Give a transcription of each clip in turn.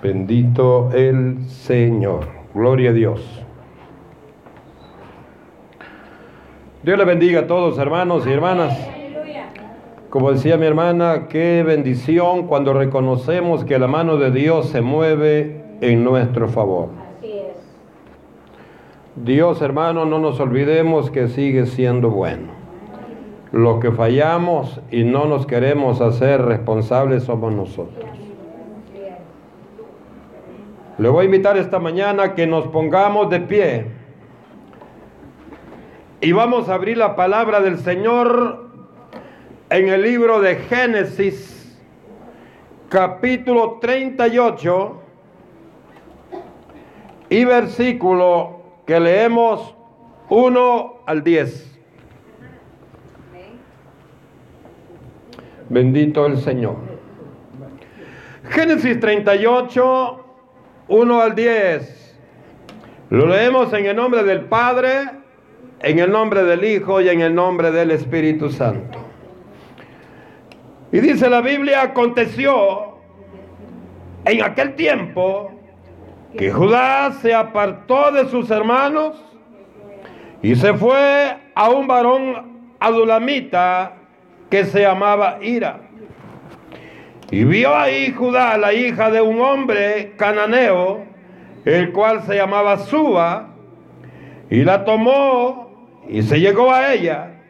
Bendito el Señor. Gloria a Dios. Dios le bendiga a todos, hermanos y hermanas. Como decía mi hermana, qué bendición cuando reconocemos que la mano de Dios se mueve en nuestro favor. Dios, hermano, no nos olvidemos que sigue siendo bueno. Lo que fallamos y no nos queremos hacer responsables somos nosotros. Le voy a invitar esta mañana que nos pongamos de pie y vamos a abrir la palabra del Señor en el libro de Génesis, capítulo 38 y versículo que leemos 1 al 10. Bendito el Señor. Génesis 38 1 al 10. Lo leemos en el nombre del Padre, en el nombre del Hijo y en el nombre del Espíritu Santo. Y dice la Biblia, aconteció en aquel tiempo que Judá se apartó de sus hermanos y se fue a un varón adulamita que se llamaba Ira y vio ahí Judá, la hija de un hombre cananeo, el cual se llamaba Suba, y la tomó y se llegó a ella.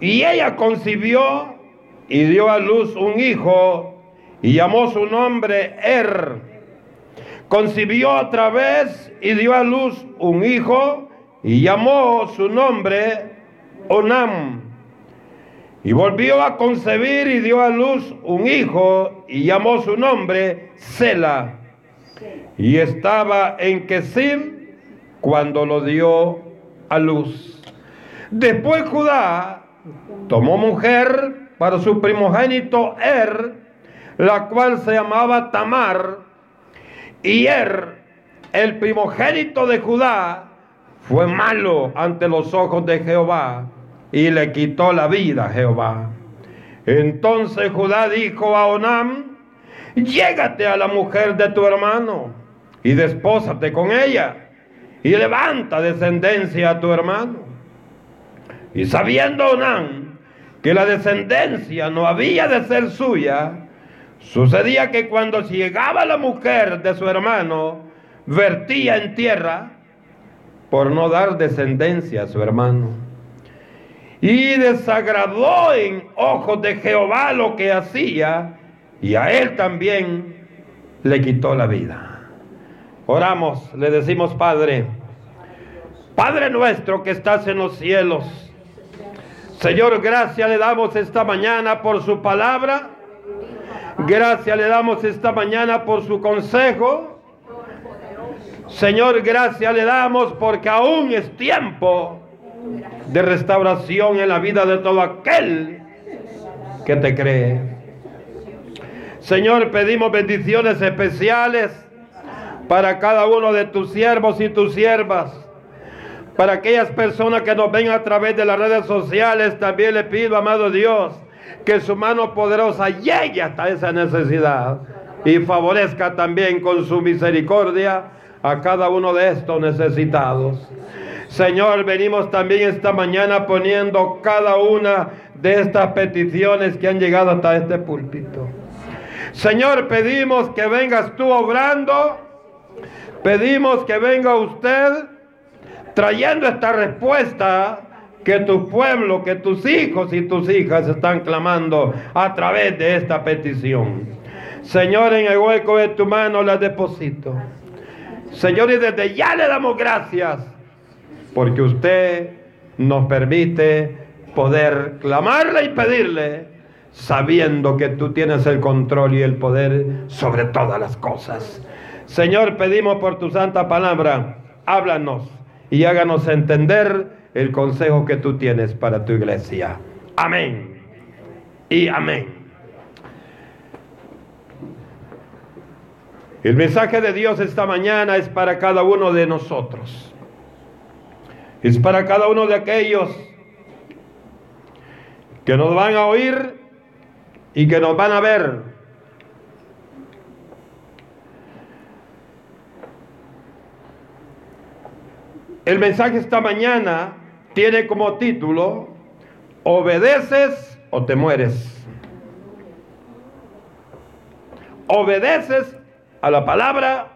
Y ella concibió y dio a luz un hijo y llamó su nombre Er. Concibió otra vez y dio a luz un hijo y llamó su nombre Onam. Y volvió a concebir y dio a luz un hijo y llamó su nombre Sela. Y estaba en Kesim cuando lo dio a luz. Después Judá tomó mujer para su primogénito Er, la cual se llamaba Tamar. Y Er, el primogénito de Judá, fue malo ante los ojos de Jehová y le quitó la vida Jehová. Entonces Judá dijo a Onam, llégate a la mujer de tu hermano y despósate con ella y levanta descendencia a tu hermano. Y sabiendo Onam que la descendencia no había de ser suya, sucedía que cuando llegaba la mujer de su hermano, vertía en tierra por no dar descendencia a su hermano. Y desagradó en ojos de Jehová lo que hacía, y a él también le quitó la vida. Oramos, le decimos, Padre, Padre nuestro que estás en los cielos, Señor, gracias le damos esta mañana por su palabra. Gracias le damos esta mañana por su consejo. Señor, gracias le damos porque aún es tiempo de restauración en la vida de todo aquel que te cree. Señor, pedimos bendiciones especiales para cada uno de tus siervos y tus siervas. Para aquellas personas que nos ven a través de las redes sociales, también le pido, amado Dios, que su mano poderosa llegue hasta esa necesidad y favorezca también con su misericordia a cada uno de estos necesitados. Señor, venimos también esta mañana poniendo cada una de estas peticiones que han llegado hasta este púlpito. Señor, pedimos que vengas tú obrando. Pedimos que venga usted trayendo esta respuesta que tu pueblo, que tus hijos y tus hijas están clamando a través de esta petición. Señor, en el hueco de tu mano la deposito. Señor, y desde ya le damos gracias porque usted nos permite poder clamarle y pedirle sabiendo que tú tienes el control y el poder sobre todas las cosas. Señor, pedimos por tu santa palabra, háblanos y háganos entender el consejo que tú tienes para tu iglesia. Amén. Y amén. El mensaje de Dios esta mañana es para cada uno de nosotros es para cada uno de aquellos que nos van a oír y que nos van a ver. El mensaje esta mañana tiene como título, obedeces o te mueres. Obedeces a la palabra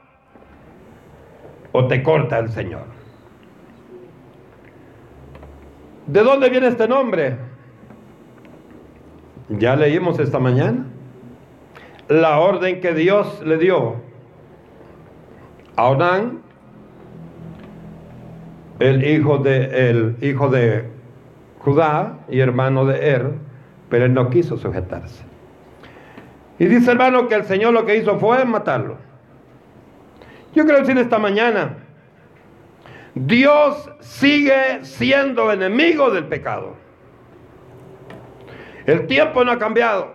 o te corta el Señor. ¿De dónde viene este nombre? Ya leímos esta mañana la orden que Dios le dio a Onán, el hijo de, el hijo de Judá y hermano de Er, pero él no quiso sujetarse. Y dice hermano que el Señor lo que hizo fue matarlo. Yo quiero decir esta mañana, Dios sigue siendo enemigo del pecado. El tiempo no ha cambiado.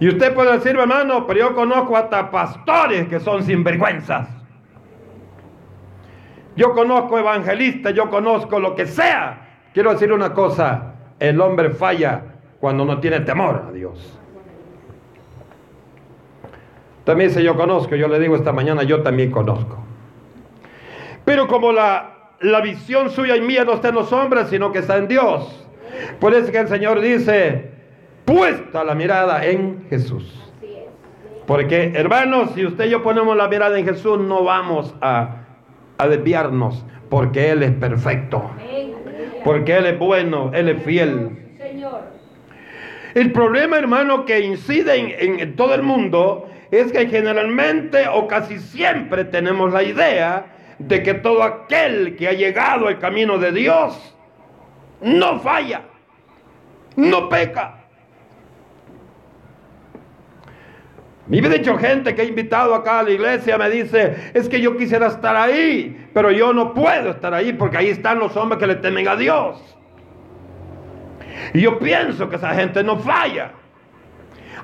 Y usted puede decir, hermano, pero yo conozco hasta pastores que son sinvergüenzas. Yo conozco evangelistas, yo conozco lo que sea. Quiero decir una cosa, el hombre falla cuando no tiene temor a Dios. También dice yo conozco, yo le digo esta mañana, yo también conozco. Pero como la, la visión suya y mía no está en los hombres, sino que está en Dios. Por eso que el Señor dice, puesta la mirada en Jesús. Porque hermanos, si usted y yo ponemos la mirada en Jesús, no vamos a, desviarnos, porque Él es perfecto. Porque Él es bueno, Él es fiel. El problema, hermano, que incide en, en todo el mundo es que generalmente o casi siempre tenemos la idea de que todo aquel que ha llegado al camino de Dios no falla, no peca. Me he dicho gente que he invitado acá a la iglesia, me dice, es que yo quisiera estar ahí, pero yo no puedo estar ahí porque ahí están los hombres que le temen a Dios. Y yo pienso que esa gente no falla.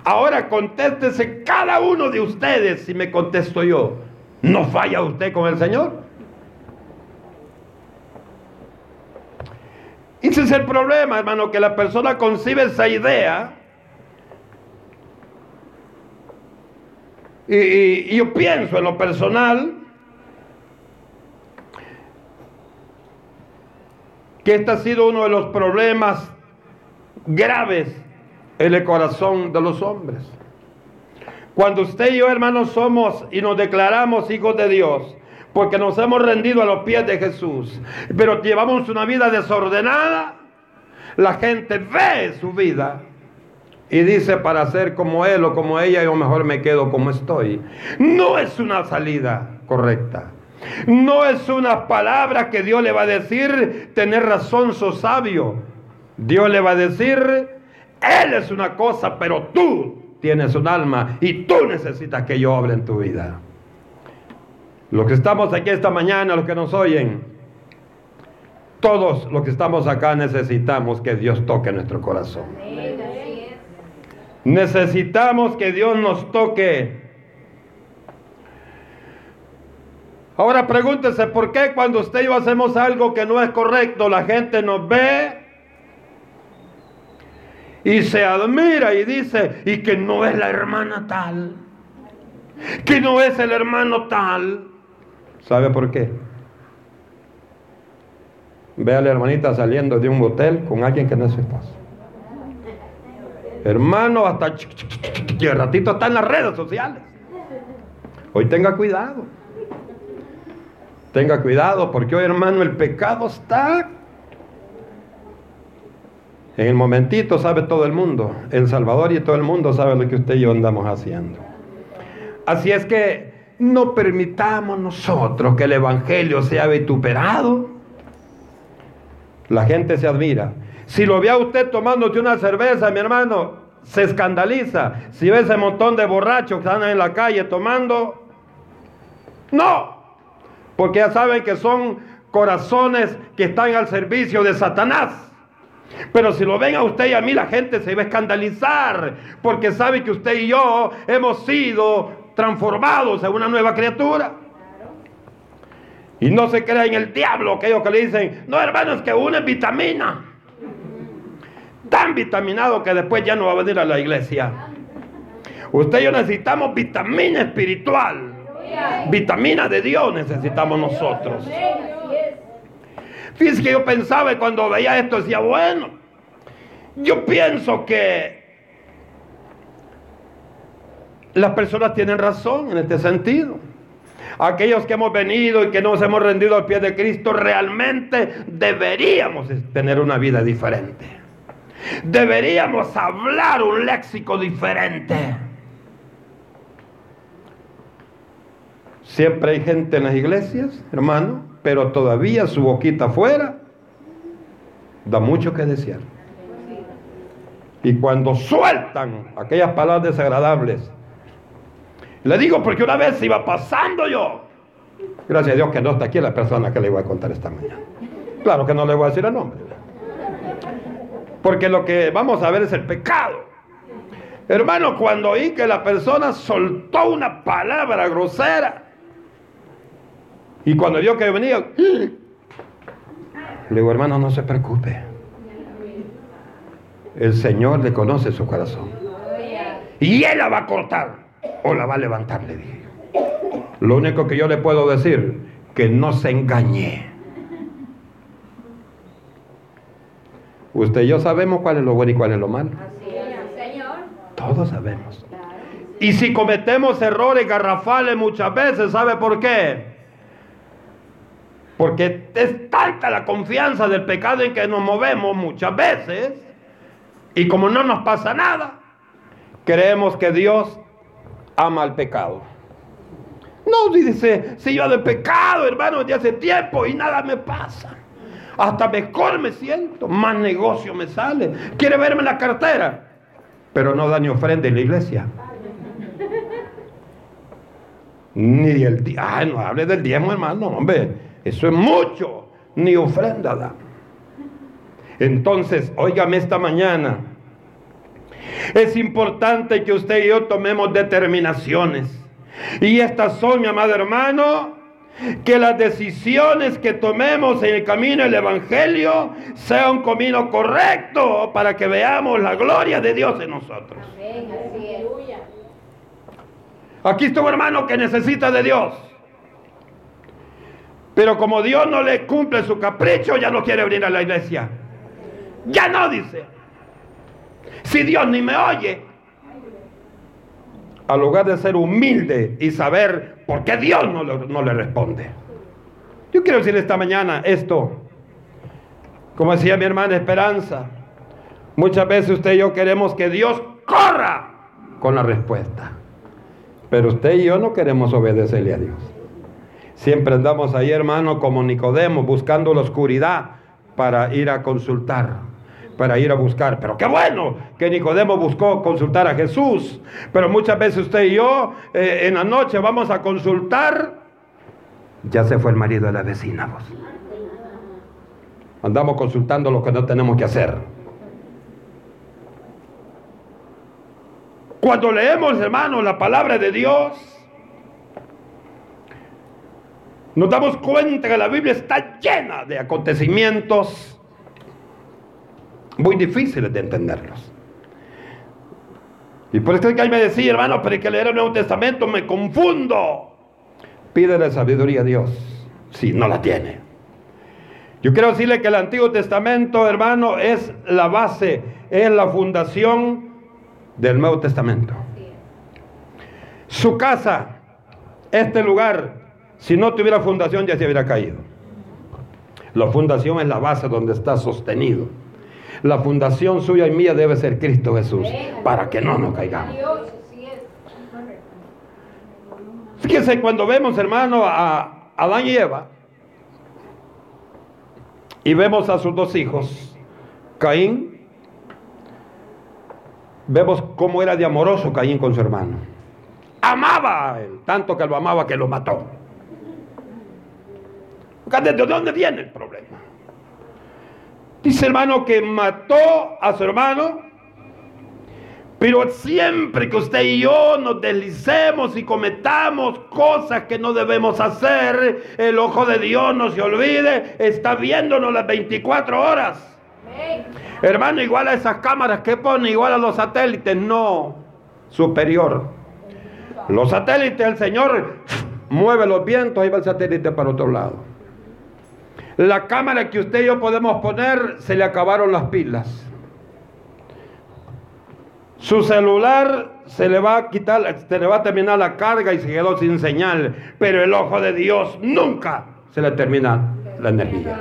Ahora contéstese cada uno de ustedes si me contesto yo. ¿No falla usted con el Señor? Ese es el problema, hermano, que la persona concibe esa idea. Y, yo pienso en lo personal que este ha sido uno de los problemas graves en el corazón de los hombres. Cuando usted y yo, hermanos, somos y nos declaramos hijos de Dios, porque nos hemos rendido a los pies de Jesús, pero llevamos una vida desordenada, la gente ve su vida y dice para ser como él o como ella, yo mejor me quedo como estoy. No es una salida correcta. No es una palabra que Dios le va a decir, tener razón, sos sabio. Dios le va a decir, Él es una cosa, pero tú tienes un alma y tú necesitas que yo hable en tu vida. Los que estamos aquí esta mañana, los que nos oyen, todos los que estamos acá necesitamos que Dios toque nuestro corazón. Necesitamos que Dios nos toque. Ahora pregúntese por qué cuando usted y yo hacemos algo que no es correcto, la gente nos ve y se admira y dice, y que no es la hermana tal, que no es el hermano tal. ¿Sabe por qué? Ve a la hermanita saliendo de un hotel con alguien que no es su esposo. Hermano, hasta que ratito está en las redes sociales. Hoy tenga cuidado. Tenga cuidado porque hoy, hermano, el pecado está. En el momentito sabe todo el mundo. El Salvador y todo el mundo sabe lo que usted y yo andamos haciendo. Así es que no permitamos nosotros que el Evangelio sea vituperado. La gente se admira. Si lo ve a usted tomándote una cerveza, mi hermano, se escandaliza. Si ve ese montón de borrachos que están en la calle tomando, no. Porque ya saben que son corazones que están al servicio de Satanás. Pero si lo ven a usted y a mí, la gente se va a escandalizar. Porque sabe que usted y yo hemos sido transformados en una nueva criatura. Y no se crea en el diablo aquellos que le dicen, no hermanos, que uno es vitamina. Tan vitaminado que después ya no va a venir a la iglesia. Usted y yo necesitamos vitamina espiritual. Vitamina de Dios necesitamos nosotros. Fíjense que yo pensaba y cuando veía esto decía, bueno, yo pienso que las personas tienen razón en este sentido. Aquellos que hemos venido y que nos hemos rendido al pie de Cristo, realmente deberíamos tener una vida diferente. Deberíamos hablar un léxico diferente. Siempre hay gente en las iglesias, hermano, pero todavía su boquita afuera da mucho que desear. Y cuando sueltan aquellas palabras desagradables, le digo porque una vez iba pasando yo. Gracias a Dios que no está aquí la persona que le voy a contar esta mañana. Claro que no le voy a decir el nombre. Porque lo que vamos a ver es el pecado. Hermano, cuando oí que la persona soltó una palabra grosera, y cuando vio que venía, le digo, hermano, no se preocupe. El Señor le conoce su corazón. Y Él la va a cortar o la va a levantar, le dije. Lo único que yo le puedo decir, que no se engañe. Usted y yo sabemos cuál es lo bueno y cuál es lo malo. Todos sabemos. Y si cometemos errores garrafales muchas veces, ¿sabe por qué? Porque es tanta la confianza del pecado en que nos movemos muchas veces. Y como no nos pasa nada, creemos que Dios ama al pecado. No, dice, si yo de pecado, hermano, desde hace tiempo y nada me pasa. Hasta mejor me siento, más negocio me sale. Quiere verme la cartera, pero no da ni ofrenda en la iglesia. Ni el día, ay, no hable del diezmo, hermano, hombre, eso es mucho, ni ofrenda da. Entonces, óigame esta mañana, es importante que usted y yo tomemos determinaciones. Y estas son, mi amado hermano, que las decisiones que tomemos en el camino del Evangelio sea un camino correcto para que veamos la gloria de Dios en nosotros. Aquí está un hermano que necesita de Dios. Pero como Dios no le cumple su capricho, ya no quiere venir a la iglesia. Ya no dice. Si Dios ni me oye, al lugar de ser humilde y saber por qué Dios no no le responde. Yo quiero decir esta mañana esto, como decía mi hermana Esperanza, muchas veces usted y yo queremos que Dios corra con la respuesta, pero usted y yo no queremos obedecerle a Dios. Siempre andamos ahí, hermano, como Nicodemo, buscando la oscuridad para ir a consultar para ir a buscar. Pero qué bueno que Nicodemo buscó consultar a Jesús. Pero muchas veces usted y yo eh, en la noche vamos a consultar. Ya se fue el marido de la vecina. Vos. Andamos consultando lo que no tenemos que hacer. Cuando leemos, hermano, la palabra de Dios, nos damos cuenta que la Biblia está llena de acontecimientos muy difíciles de entenderlos. Y por eso que ahí me decía, hermano, pero hay que leer el Nuevo Testamento, me confundo. Pídele sabiduría a Dios, si no la tiene. Yo quiero decirle que el Antiguo Testamento, hermano, es la base, es la fundación del Nuevo Testamento. Su casa, este lugar, si no tuviera fundación ya se hubiera caído. La fundación es la base donde está sostenido. La fundación suya y mía debe ser Cristo Jesús, para que no nos caigamos. Fíjense, cuando vemos, hermano, a Adán y Eva, y vemos a sus dos hijos, Caín, vemos cómo era de amoroso Caín con su hermano. Amaba a él, tanto que lo amaba que lo mató. ¿De dónde viene el problema? Dice hermano que mató a su hermano. Pero siempre que usted y yo nos deslicemos y cometamos cosas que no debemos hacer, el ojo de Dios no se olvide, está viéndonos las 24 horas. Hermano, igual a esas cámaras que pone, igual a los satélites, no, superior. Los satélites, el Señor mueve los vientos, ahí va el satélite para otro lado. La cámara que usted y yo podemos poner, se le acabaron las pilas. Su celular se le va a quitar, se le va a terminar la carga y se quedó sin señal. Pero el ojo de Dios nunca se le termina la energía.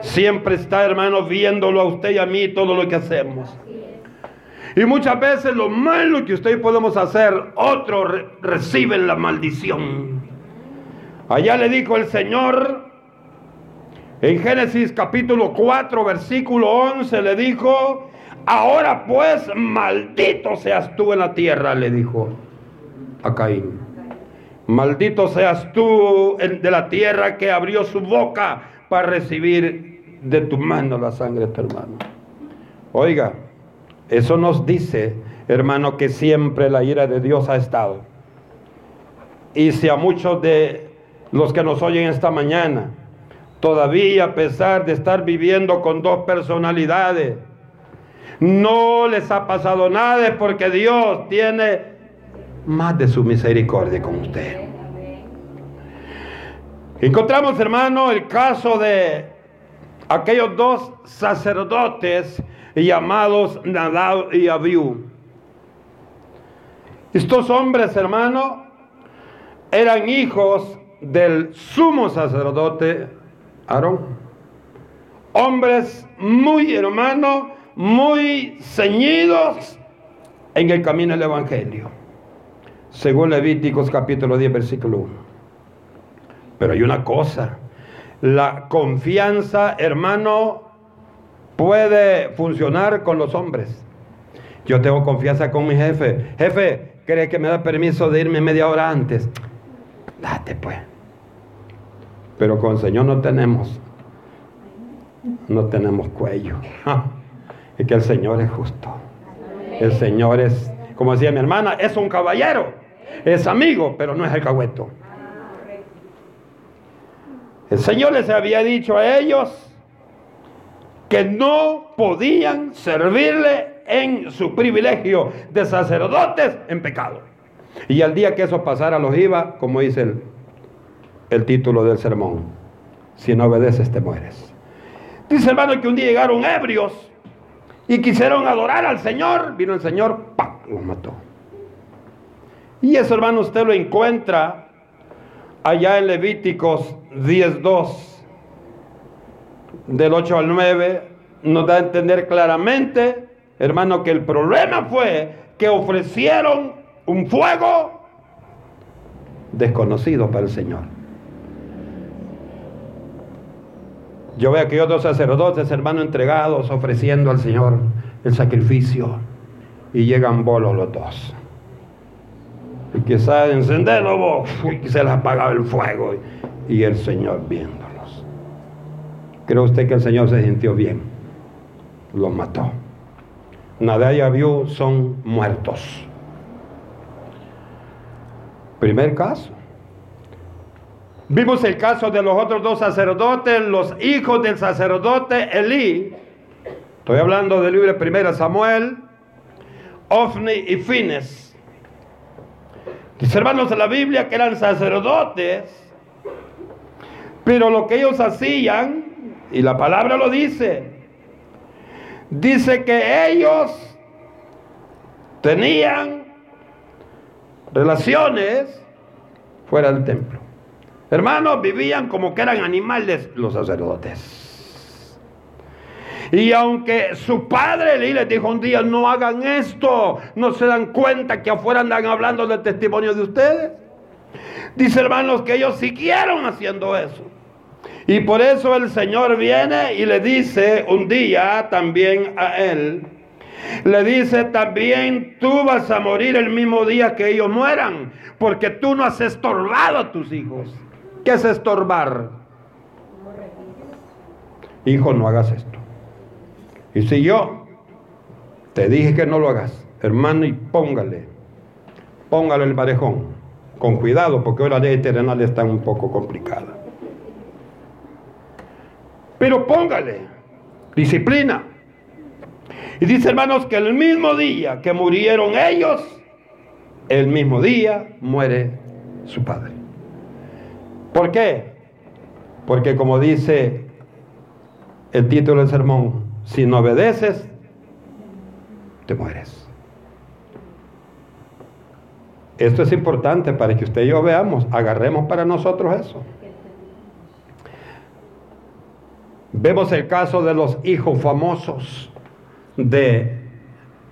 Siempre está, hermano, viéndolo a usted y a mí todo lo que hacemos. Y muchas veces lo malo que usted podemos hacer, otros reciben la maldición. Allá le dijo el Señor, en Génesis capítulo 4, versículo 11, le dijo, ahora pues maldito seas tú en la tierra, le dijo a Caín. Maldito seas tú de la tierra que abrió su boca para recibir de tu mano la sangre de tu hermano. Oiga, eso nos dice, hermano, que siempre la ira de Dios ha estado. Y si a muchos de los que nos oyen esta mañana, todavía a pesar de estar viviendo con dos personalidades, no les ha pasado nada porque Dios tiene más de su misericordia con usted. Encontramos, hermano, el caso de aquellos dos sacerdotes llamados Nadab y Abiú. Estos hombres, hermano, eran hijos del sumo sacerdote Aarón. Hombres muy, hermano, muy ceñidos en el camino del Evangelio. Según Levíticos capítulo 10, versículo 1. Pero hay una cosa, la confianza, hermano, puede funcionar con los hombres. Yo tengo confianza con mi jefe. Jefe, ¿cree que me da permiso de irme media hora antes? Date pues. Pero con el Señor no tenemos. No tenemos cuello. Es que el Señor es justo. El Señor es, como decía mi hermana, es un caballero. Es amigo, pero no es el cagüeto. El Señor les había dicho a ellos que no podían servirle en su privilegio de sacerdotes en pecado. Y al día que eso pasara los iba, como dice el, el título del sermón, si no obedeces te mueres. Dice hermano que un día llegaron ebrios y quisieron adorar al Señor, vino el Señor, ¡pam! los mató. Y eso hermano usted lo encuentra allá en Levíticos 10.2 del 8 al 9 nos da a entender claramente, hermano, que el problema fue que ofrecieron un fuego desconocido para el Señor. Yo veo que otros sacerdotes, hermanos, entregados, ofreciendo al Señor el sacrificio. Y llegan bolos los dos. Y quizás encenderlo, y se les apagaba el fuego. Y el Señor viendo. ¿Cree usted que el Señor se sintió bien? Los mató. Nadie vio son muertos. Primer caso. Vimos el caso de los otros dos sacerdotes, los hijos del sacerdote Elí. Estoy hablando del libro de Samuel, Ofni y Fines. Dice hermanos de la Biblia que eran sacerdotes, pero lo que ellos hacían y la palabra lo dice. Dice que ellos tenían relaciones fuera del templo. Hermanos, vivían como que eran animales los sacerdotes. Y aunque su padre les dijo un día, no hagan esto, no se dan cuenta que afuera andan hablando del testimonio de ustedes. Dice hermanos que ellos siguieron haciendo eso. Y por eso el Señor viene y le dice un día también a él, le dice también, tú vas a morir el mismo día que ellos mueran, porque tú no has estorbado a tus hijos. ¿Qué es estorbar? Hijo, no hagas esto. Y si yo te dije que no lo hagas, hermano, y póngale, póngale el parejón, con cuidado, porque hoy la ley terrenal está un poco complicada. Pero póngale disciplina. Y dice hermanos que el mismo día que murieron ellos, el mismo día muere su padre. ¿Por qué? Porque como dice el título del sermón, si no obedeces, te mueres. Esto es importante para que usted y yo veamos, agarremos para nosotros eso. Vemos el caso de los hijos famosos de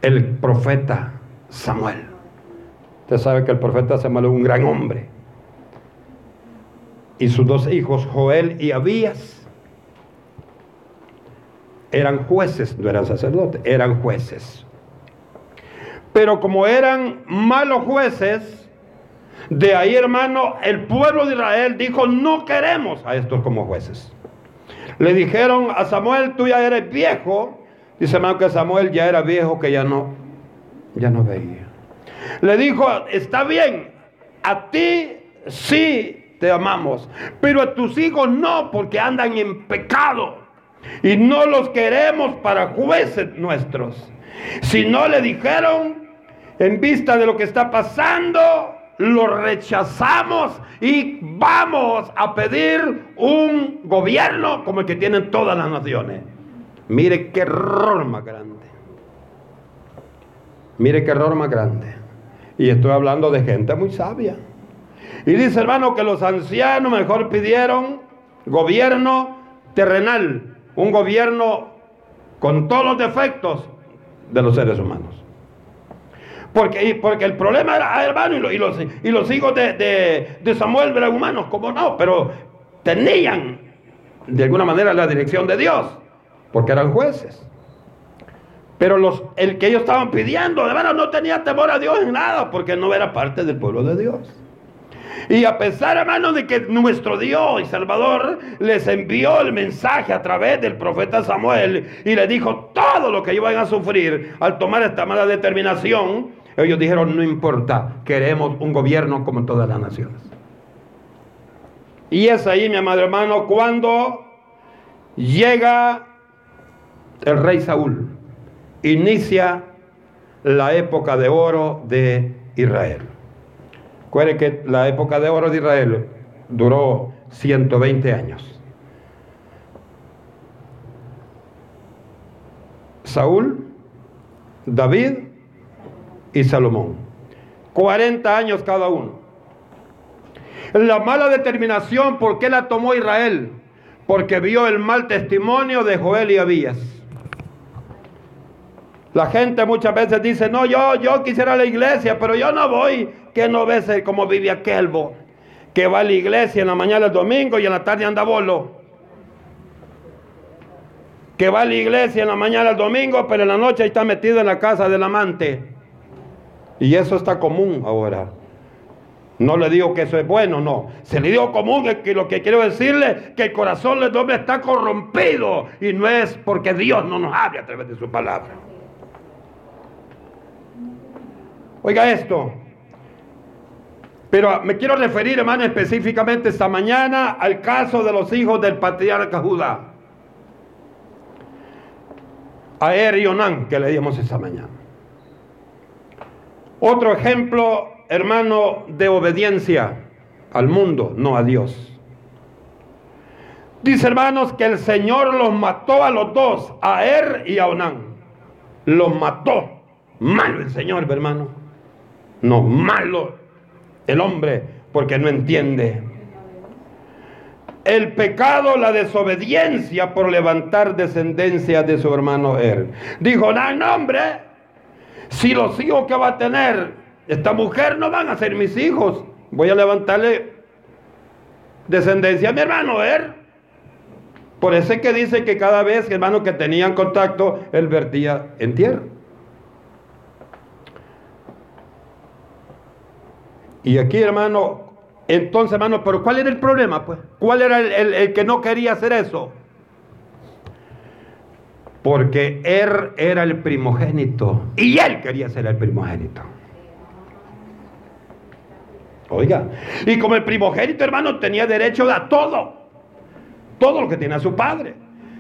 el profeta Samuel. Usted sabe que el profeta Samuel es un gran hombre. Y sus dos hijos, Joel y Abías, eran jueces, no eran sacerdotes, eran jueces. Pero como eran malos jueces, de ahí hermano, el pueblo de Israel dijo, no queremos a estos como jueces. Le dijeron a Samuel, tú ya eres viejo. Dice hermano que Samuel ya era viejo, que ya no, ya no veía. Le dijo, está bien, a ti sí te amamos, pero a tus hijos no, porque andan en pecado. Y no los queremos para jueces nuestros. Si no le dijeron, en vista de lo que está pasando, lo rechazamos y vamos a pedir un gobierno como el que tienen todas las naciones. Mire qué error más grande. Mire qué error más grande. Y estoy hablando de gente muy sabia. Y dice hermano que los ancianos mejor pidieron gobierno terrenal, un gobierno con todos los defectos de los seres humanos. Porque, porque el problema era, ah, hermano, y los, y los hijos de, de, Samuel eran humanos, como no, pero tenían de alguna manera la dirección de Dios, porque eran jueces. Pero los, el que ellos estaban pidiendo, hermano, no tenía temor a Dios en nada, porque no era parte del pueblo de Dios. Y a pesar, hermano, de que nuestro Dios y Salvador les envió el mensaje a través del profeta Samuel y le dijo todo lo que iban a sufrir al tomar esta mala determinación, ellos dijeron, no importa, queremos un gobierno como todas las naciones. Y es ahí, mi amado hermano, cuando llega el rey Saúl, inicia la época de oro de Israel. Recuerde que la época de oro de Israel duró 120 años. Saúl, David y Salomón. 40 años cada uno. La mala determinación, ¿por qué la tomó Israel? Porque vio el mal testimonio de Joel y Abías. La gente muchas veces dice, no, yo, yo quisiera la iglesia, pero yo no voy. Que no ves como vive aquel, que va a la iglesia en la mañana el domingo y en la tarde anda bolo. Que va a la iglesia en la mañana el domingo, pero en la noche está metido en la casa del amante. Y eso está común ahora. No le digo que eso es bueno, no. Se le digo común es que lo que quiero decirle que el corazón del hombre está corrompido y no es porque Dios no nos hable a través de su palabra. Oiga esto. Pero me quiero referir, hermano, específicamente esta mañana al caso de los hijos del patriarca Judá. A Er y Onán, que le dimos esta mañana. Otro ejemplo, hermano, de obediencia al mundo, no a Dios. Dice, hermanos, que el Señor los mató a los dos, a Er y a Onán. Los mató. Malo el Señor, hermano. No, malo el hombre, porque no entiende. El pecado, la desobediencia por levantar descendencia de su hermano Er. Dijo, no, hombre, si los hijos que va a tener esta mujer no van a ser mis hijos, voy a levantarle descendencia a mi hermano, ver. Por eso es que dice que cada vez, hermano, que tenían contacto, él vertía en tierra. Y aquí, hermano, entonces, hermano, pero ¿cuál era el problema? Pues, ¿cuál era el que no quería hacer eso? porque él era el primogénito y él quería ser el primogénito. Oiga, y como el primogénito hermano tenía derecho a todo, todo lo que tenía su padre.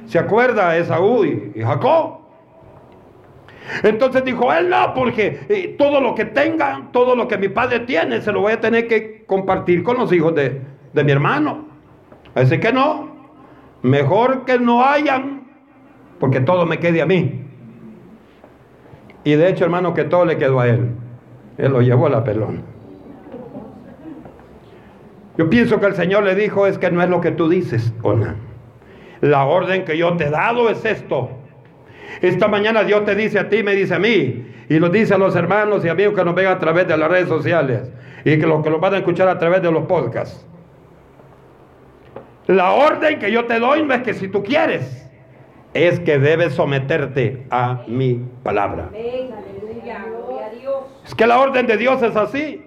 ¿Se acuerda Esaú y, Jacob? Entonces dijo él no, porque eh, todo lo que tenga, todo lo que mi padre tiene, se lo voy a tener que compartir con los hijos de, de mi hermano. Así que no, mejor que no hayan, porque todo me quede a mí. Y de hecho, hermano, que todo le quedó a él. Él lo llevó a la pelón. Yo pienso que el Señor le dijo es que no es lo que tú dices, Ona. La orden que yo te he dado es esto. Esta mañana Dios te dice a ti, me dice a mí, y nos dice a los hermanos y amigos que nos ven a través de las redes sociales y que los que nos van a escuchar a través de los podcasts. La orden que yo te doy no es que si tú quieres, es que debes someterte a mi palabra. Es que la orden de Dios es así.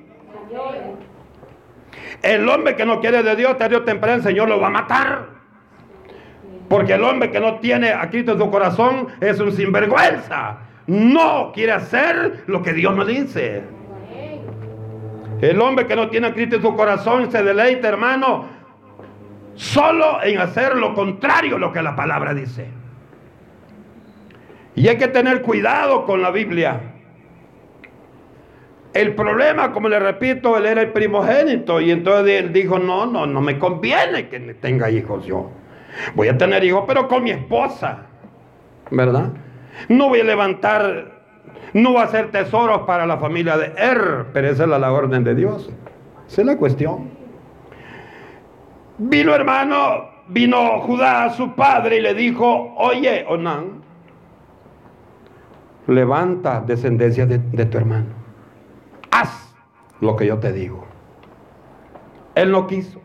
El hombre que no quiere de Dios, tarde o temprano el Señor lo va a matar. Porque el hombre que no tiene a Cristo en su corazón es un sinvergüenza. No quiere hacer lo que Dios nos dice. El hombre que no tiene a Cristo en su corazón se deleita, hermano, solo en hacer lo contrario a lo que la palabra dice. Y hay que tener cuidado con la Biblia. El problema, como le repito, él era el primogénito y entonces él dijo, no, no, no me conviene que tenga hijos yo. Voy a tener hijos, pero con mi esposa, ¿verdad? No voy a levantar, no voy a hacer tesoros para la familia de Er, pero esa es la, orden de Dios. Esa es la cuestión. Vino hermano, vino Judá, su padre, y le dijo, oye, Onán, levanta descendencia de, de tu hermano. Haz lo que yo te digo. Él no quiso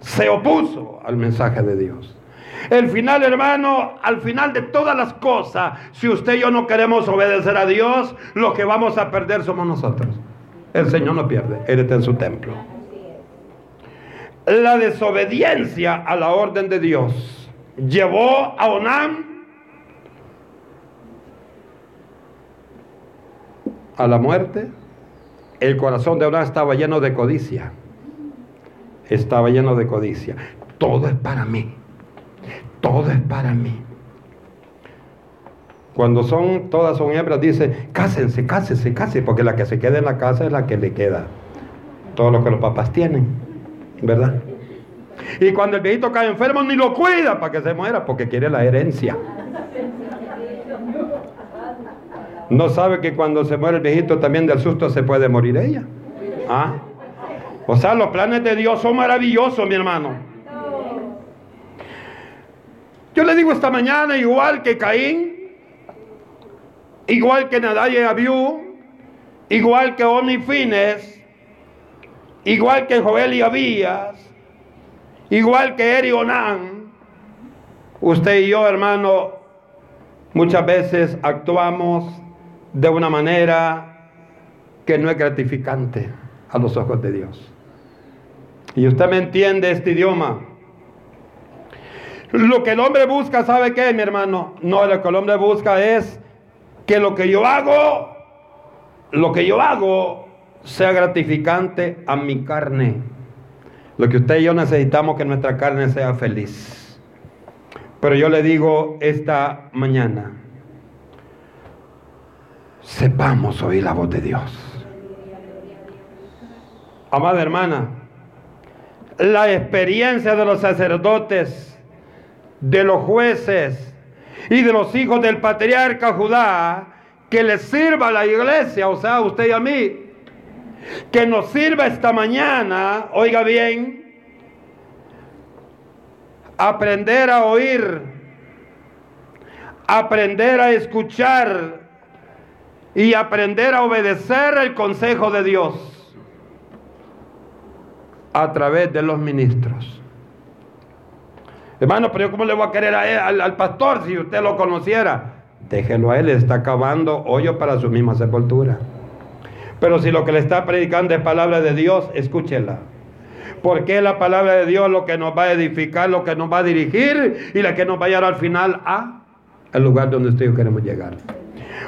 se opuso al mensaje de Dios. El final, hermano, al final de todas las cosas, si usted y yo no queremos obedecer a Dios, lo que vamos a perder somos nosotros. El Señor no pierde, Él está en su templo. La desobediencia a la orden de Dios llevó a Onam a la muerte. El corazón de Onam estaba lleno de codicia estaba lleno de codicia. Todo es para mí. Todo es para mí. Cuando son, todas son hembras, dice, cásense, cásense, cásense, porque la que se queda en la casa es la que le queda. Todo lo que los papás tienen, ¿verdad? Y cuando el viejito cae enfermo, ni lo cuida para que se muera, porque quiere la herencia. No sabe que cuando se muere el viejito también del susto se puede morir ella. ¿Ah? O sea, los planes de Dios son maravillosos, mi hermano. Yo le digo esta mañana, igual que Caín, igual que Nadal y Abiú, igual que Onifines, igual que Joel y Abías, igual que Eri Onán, usted y yo, hermano, muchas veces actuamos de una manera que no es gratificante a los ojos de Dios. Y usted me entiende este idioma. Lo que el hombre busca, ¿sabe qué, mi hermano? No, lo que el hombre busca es que lo que yo hago, lo que yo hago sea gratificante a mi carne. Lo que usted y yo necesitamos que nuestra carne sea feliz. Pero yo le digo esta mañana, sepamos oír la voz de Dios. Amada hermana, la experiencia de los sacerdotes, de los jueces y de los hijos del patriarca Judá, que les sirva a la iglesia, o sea, a usted y a mí, que nos sirva esta mañana, oiga bien, aprender a oír, aprender a escuchar y aprender a obedecer el consejo de Dios a través de los ministros. Hermano, pero yo cómo le voy a querer a al, pastor si usted lo conociera. Déjelo a él, está acabando hoyo para su misma sepultura. Pero si lo que le está predicando es palabra de Dios, escúchela. Porque la palabra de Dios lo que nos va a edificar, lo que nos va a dirigir y la que nos va a llevar al final a el lugar donde usted queremos llegar.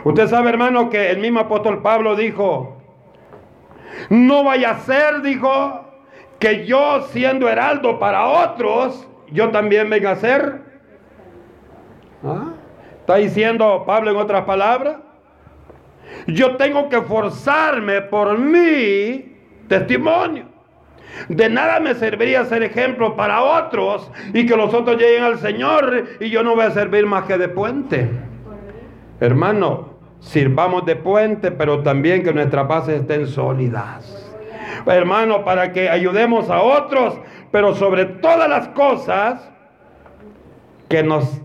Usted sabe, hermano, que el mismo apóstol Pablo dijo, no vaya a ser, dijo, que yo siendo heraldo para otros, yo también venga a ser. ¿Ah? Está diciendo Pablo en otras palabras. Yo tengo que forzarme por mi testimonio. De nada me serviría ser ejemplo para otros y que los otros lleguen al Señor y yo no voy a servir más que de puente. Hermano, sirvamos de puente, pero también que nuestras bases estén sólidas. Hermano, para que ayudemos a otros, pero sobre todas las cosas, que nos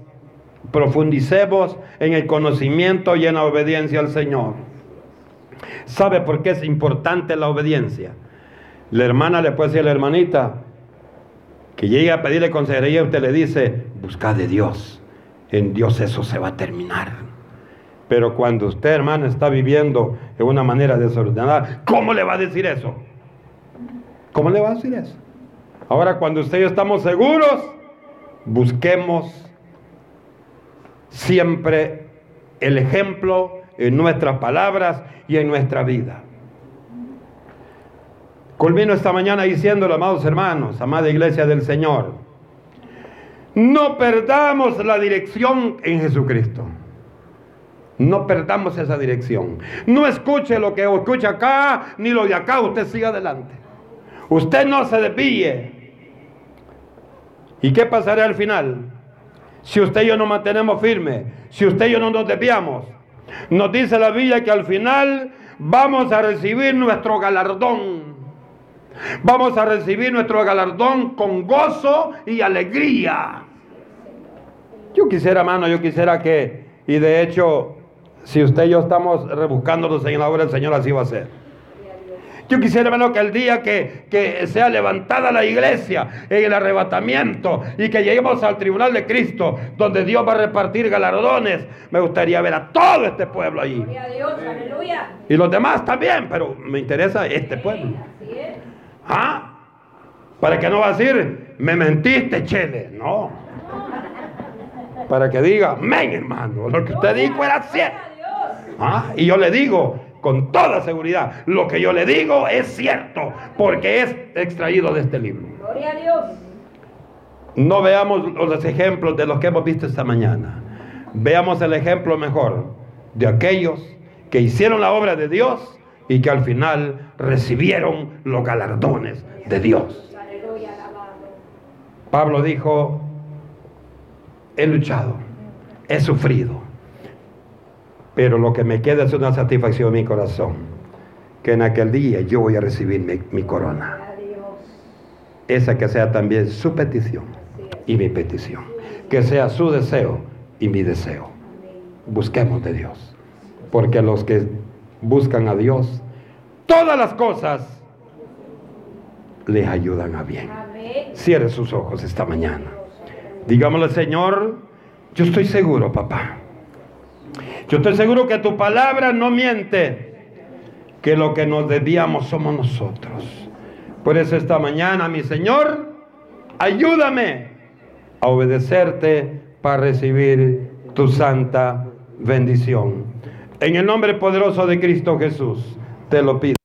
profundicemos en el conocimiento y en la obediencia al Señor. ¿Sabe por qué es importante la obediencia? La hermana le puede decir a la hermanita que llegue a pedirle consejería usted le dice, busca de Dios. En Dios eso se va a terminar. Pero cuando usted, hermano, está viviendo de una manera desordenada, ¿cómo le va a decir eso? ¿Cómo le va a decir eso? Ahora, cuando usted y yo estamos seguros, busquemos siempre el ejemplo en nuestras palabras y en nuestra vida. Culmino esta mañana diciéndolo, amados hermanos, amada iglesia del Señor, no perdamos la dirección en Jesucristo. No perdamos esa dirección. No escuche lo que escucha acá, ni lo de acá, usted siga adelante. Usted no se desvíe. ¿Y qué pasará al final? Si usted y yo nos mantenemos firmes, si usted y yo no nos desviamos, nos dice la Biblia que al final vamos a recibir nuestro galardón. Vamos a recibir nuestro galardón con gozo y alegría. Yo quisiera, hermano, yo quisiera que, y de hecho, si usted y yo estamos rebuscándonos en la obra del Señor, así va a ser. Yo quisiera, hermano, que el día que, sea levantada la iglesia en el arrebatamiento y que lleguemos al tribunal de Cristo, donde Dios va a repartir galardones, me gustaría ver a todo este pueblo allí. Y los demás también, pero me interesa este pueblo. ¿Ah? Para que no va a decir, me mentiste, Chele. No. Para que diga, men, hermano, lo que usted dijo era cierto. ¿Ah? Y yo le digo, con toda seguridad. Lo que yo le digo es cierto, porque es extraído de este libro. Gloria a Dios. No veamos los ejemplos de los que hemos visto esta mañana. Veamos el ejemplo mejor de aquellos que hicieron la obra de Dios y que al final recibieron los galardones de Dios. Pablo dijo, he luchado, he sufrido, pero lo que me queda es una satisfacción en mi corazón, que en aquel día yo voy a recibir mi, corona. Esa que sea también su petición y mi petición. Que sea su deseo y mi deseo. Busquemos de Dios. Porque los que buscan a Dios, todas las cosas les ayudan a bien. Cierre sus ojos esta mañana. Digámosle, Señor, yo estoy seguro, papá yo estoy seguro que tu palabra no miente, que lo que nos debíamos somos nosotros. Por eso esta mañana, mi Señor, ayúdame a obedecerte para recibir tu santa bendición. En el nombre poderoso de Cristo Jesús, te lo pido.